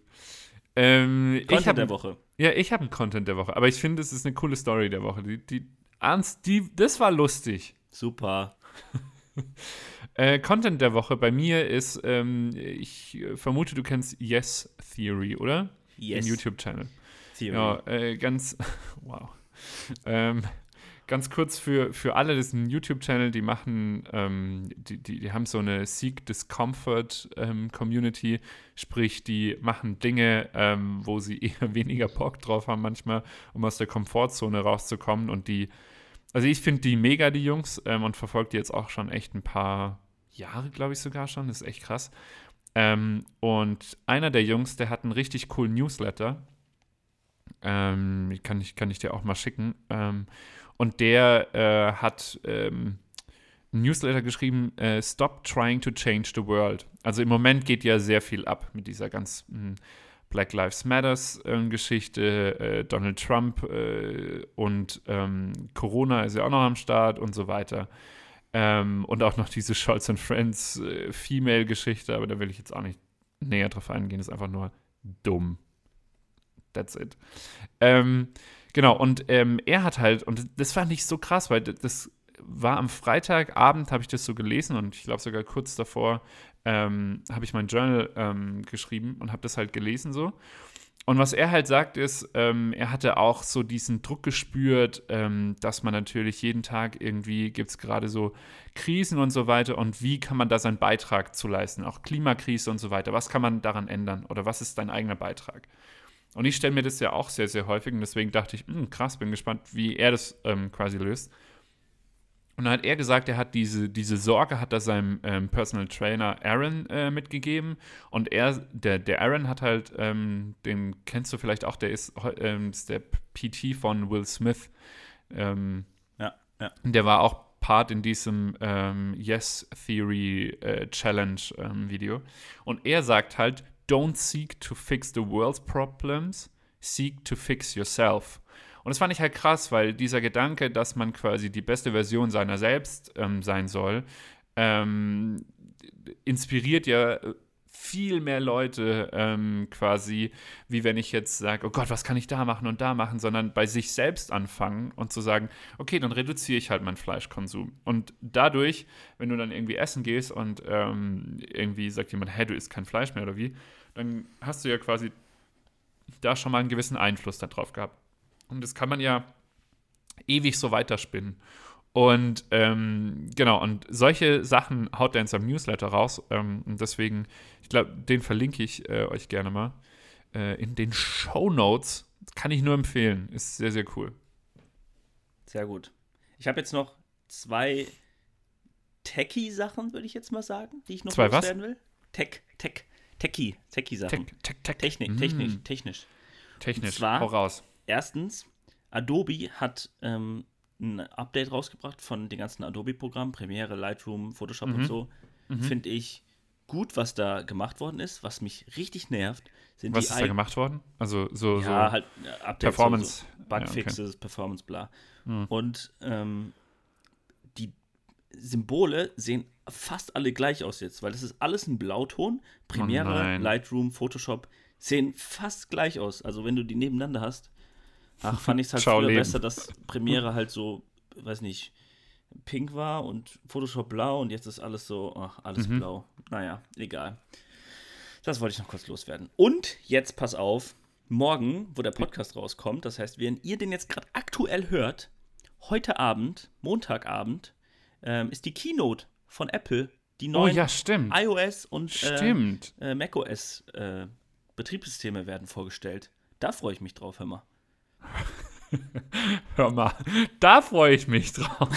Ähm, ich
Content
hab,
der Woche.
Ja, ich habe einen Content der Woche, aber ich finde, es ist eine coole Story der Woche. Die, die, ernst, die, das war lustig.
Super.
Äh, Content der Woche bei mir ist, ähm, ich vermute, du kennst Yes Theory, oder?
Yes.
Den YouTube-Channel.
Theory.
Ja, äh, ganz, wow. ähm, ganz kurz für, für alle, das ist ein YouTube-Channel, die machen, ähm, die, die, die haben so eine Seek Discomfort ähm, Community, sprich, die machen Dinge, ähm, wo sie eher weniger Bock drauf haben manchmal, um aus der Komfortzone rauszukommen und die, also ich finde die mega, die Jungs, ähm, und verfolge die jetzt auch schon echt ein paar Jahre, glaube ich sogar schon, das ist echt krass. Ähm, und einer der Jungs, der hat einen richtig coolen Newsletter, ähm, kann, ich, kann ich dir auch mal schicken. Ähm, und der äh, hat ähm, ein Newsletter geschrieben, äh, Stop trying to change the world. Also im Moment geht ja sehr viel ab mit dieser ganzen Black Lives Matters äh, Geschichte, äh, Donald Trump äh, und ähm, Corona ist ja auch noch am Start und so weiter. Ähm, und auch noch diese Scholz and Friends äh, Female-Geschichte, aber da will ich jetzt auch nicht näher drauf eingehen, ist einfach nur dumm. That's it. Ähm, genau, und ähm, er hat halt, und das fand ich so krass, weil das war am Freitagabend, habe ich das so gelesen und ich glaube sogar kurz davor ähm, habe ich mein Journal ähm, geschrieben und habe das halt gelesen so. Und was er halt sagt ist, ähm, er hatte auch so diesen Druck gespürt, ähm, dass man natürlich jeden Tag irgendwie gibt es gerade so Krisen und so weiter und wie kann man da seinen Beitrag zu leisten, auch Klimakrise und so weiter. Was kann man daran ändern oder was ist dein eigener Beitrag? Und ich stelle mir das ja auch sehr, sehr häufig und deswegen dachte ich, "Hm, krass, bin gespannt, wie er das ähm, quasi löst. Und dann hat er gesagt, er hat diese, diese Sorge, hat er seinem ähm, Personal Trainer Aaron äh, mitgegeben. Und er, der, der Aaron hat halt, ähm, den kennst du vielleicht auch, der ist, ähm, der PT von Will Smith. Ähm,
Ja, ja.
der war auch Part in diesem ähm, Yes Theory äh, Challenge ähm, Video. Und er sagt halt, don't seek to fix the world's problems, seek to fix yourself. Und das fand ich halt krass, weil dieser Gedanke, dass man quasi die beste Version seiner selbst ähm, sein soll, ähm, inspiriert ja viel mehr Leute ähm, quasi, wie wenn ich jetzt sage, oh Gott, was kann ich da machen und da machen, sondern bei sich selbst anfangen und zu sagen, okay, dann reduziere ich halt meinen Fleischkonsum. Und dadurch, wenn du dann irgendwie essen gehst und ähm, irgendwie sagt jemand, hä, du isst kein Fleisch mehr oder wie, dann hast du ja quasi da schon mal einen gewissen Einfluss darauf gehabt. Und das kann man ja ewig so weiterspinnen. Und ähm, genau, und solche Sachen haut er in seinem Newsletter raus. Ähm, und deswegen, ich glaube, den verlinke ich äh, euch gerne mal äh, in den Show Notes. Kann ich nur empfehlen. Ist sehr, sehr cool.
Sehr gut. Ich habe jetzt noch zwei Techie-Sachen, würde ich jetzt mal sagen, die ich noch
Zwei
loswerden will. Tech, Tech, Techie, Techie-Sachen.
Tech, tech, tech.
Technik,
Mm.
technisch, technisch.
Technisch.
Und zwar-
Hau raus.
Erstens, Adobe hat ähm, ein Update rausgebracht von den ganzen Adobe-Programmen, Premiere, Lightroom, Photoshop und
Mhm.
so. Finde ich gut, was da gemacht worden ist. Was mich richtig nervt, sind
Was
die
ist da
ei-
gemacht worden? Also so,
Ja,
so
halt äh, Updates,
Performance.
so, so Bugfixes, Performance, bla.
Mhm.
Und ähm, die Symbole sehen fast alle gleich aus jetzt, weil das ist alles ein Blauton. Premiere,
Oh.
Lightroom, Photoshop sehen fast gleich aus. Also wenn du die nebeneinander hast, ach, fand ich es halt
Ciao,
früher
Leben.
besser, dass Premiere halt so, weiß nicht, pink war und Photoshop blau und jetzt ist alles so, ach, alles
Mhm.
blau. Naja, egal. Das wollte ich noch kurz loswerden. Und jetzt pass auf, morgen, wo der Podcast rauskommt, das heißt, wenn ihr den jetzt gerade aktuell hört, heute Abend, Montagabend, ähm, ist die Keynote von Apple, die
Oh
neuen
ja, stimmt.
iOS und äh, äh, macOS äh, Betriebssysteme werden vorgestellt. Da freue ich mich drauf, hör mal.
Hör mal, da freue ich mich drauf.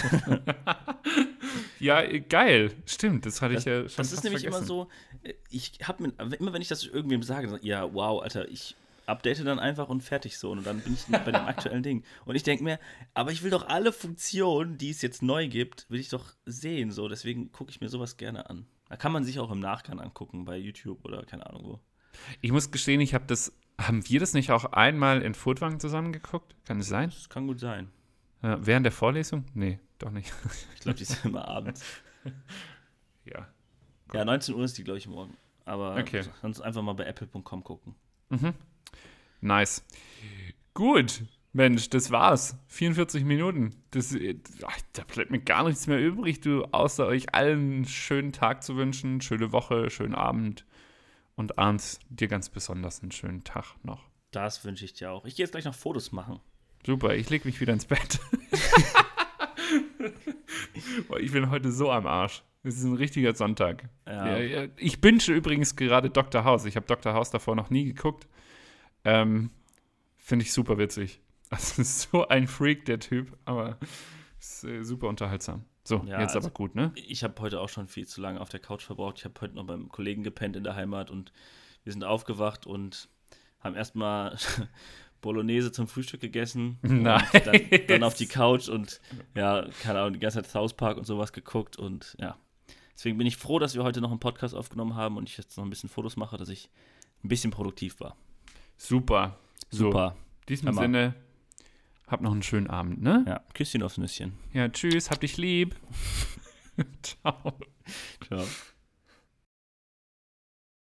ja, geil. Stimmt, das hatte
Das,
ich ja schon
das ist nämlich immer
vergessen.
so, äh, ich habe mir, immer wenn ich das irgendwem sage, so, ja, wow, Alter, ich update dann einfach und fertig so. Und dann bin ich bei dem aktuellen Ding. Und ich denke mir, aber ich will doch alle Funktionen, die es jetzt neu gibt, will ich doch sehen. So, deswegen gucke ich mir sowas gerne an. Da kann man sich auch im Nachgang angucken, bei YouTube oder keine Ahnung wo.
Ich muss gestehen, ich habe das. Haben wir das nicht auch einmal in Furtwagen zusammengeguckt? Kann es sein?
Das kann gut sein.
Äh, während der Vorlesung? Nee, doch nicht.
Ich glaube, die ist immer abends.
ja.
Ja, 19 Uhr ist die, glaube ich, morgen. Aber
Okay.
sonst einfach mal bei apple.com gucken.
Mhm. Nice. Gut. Mensch, das war's. 44 Minuten. Das, ach, da bleibt mir gar nichts mehr übrig, du, außer euch allen einen schönen Tag zu wünschen, schöne Woche, schönen Abend. Und Arndt, dir ganz besonders einen schönen Tag noch.
Das wünsche ich dir auch. Ich gehe jetzt gleich noch Fotos machen.
Super, ich leg mich wieder ins Bett. Boah, ich bin heute so am Arsch. Es ist ein richtiger Sonntag. Ja. Ja. Ich binge übrigens gerade Dr. House. Ich habe Dr. House davor noch nie geguckt. Ähm, Finde ich super witzig. Also ist so ein Freak, der Typ, aber ist äh, super unterhaltsam. So,
Ja,
jetzt
also-
aber gut, ne?
Ich habe heute auch schon viel zu lange auf der Couch verbraucht. Ich habe heute noch beim Kollegen gepennt in der Heimat und wir sind aufgewacht und haben erstmal Bolognese zum Frühstück gegessen. Und
Nice.
Dann, dann auf die Couch und ja, keine Ahnung, die ganze Zeit South Park und sowas geguckt und ja. Deswegen bin ich froh, dass wir heute noch einen Podcast aufgenommen haben und ich jetzt noch ein bisschen Fotos mache, dass ich ein bisschen produktiv war.
Super. So,
Super.
in diesem
Hammer.
Sinne, hab noch einen schönen Abend, ne?
Ja, Küsschen aufs Nüsschen.
Ja, tschüss, hab dich lieb. Ciao.
Ciao.